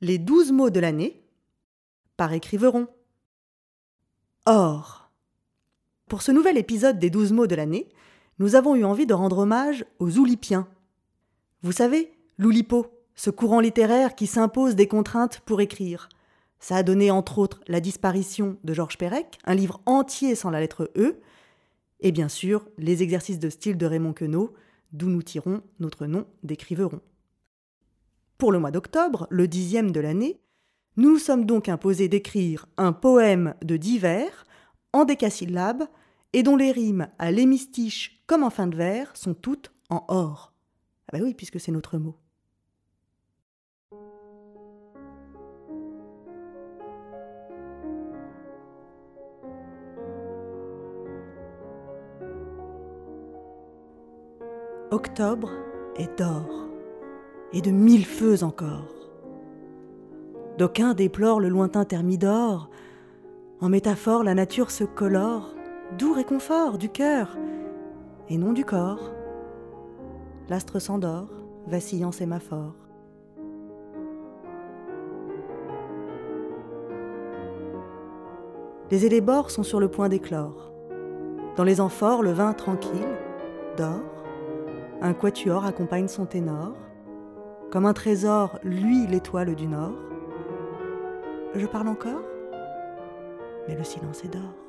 Les douze mots de l'année par écriveron. Or. Pour ce nouvel épisode des douze mots de l'année, nous avons eu envie de rendre hommage aux Oulipiens. Vous savez, l'Oulipo, ce courant littéraire qui s'impose des contraintes pour écrire. Ça a donné entre autres la disparition de Georges Perec, un livre entier sans la lettre E, et bien sûr les exercices de style de Raymond Queneau, d'où nous tirons notre nom d'écriveron. Pour le mois d'octobre, le dixième de l'année, nous sommes donc imposés d'écrire un poème de divers en décasyllabes et dont les rimes à l'hémistiche comme en fin de vers sont toutes en or. Ah ben oui, puisque c'est notre mot. Octobre est d'or, et de mille feux encore. D'aucuns déplorent le lointain thermidor, en métaphore la nature se colore, doux réconfort du cœur, et non du corps. L'astre s'endort, vacillant sémaphore. Les élébores sont sur le point d'éclore. Dans les amphores, le vin tranquille dort un quatuor accompagne son ténor. Comme un trésor, lui l'étoile du nord. Je parle encore, mais le silence est d'or.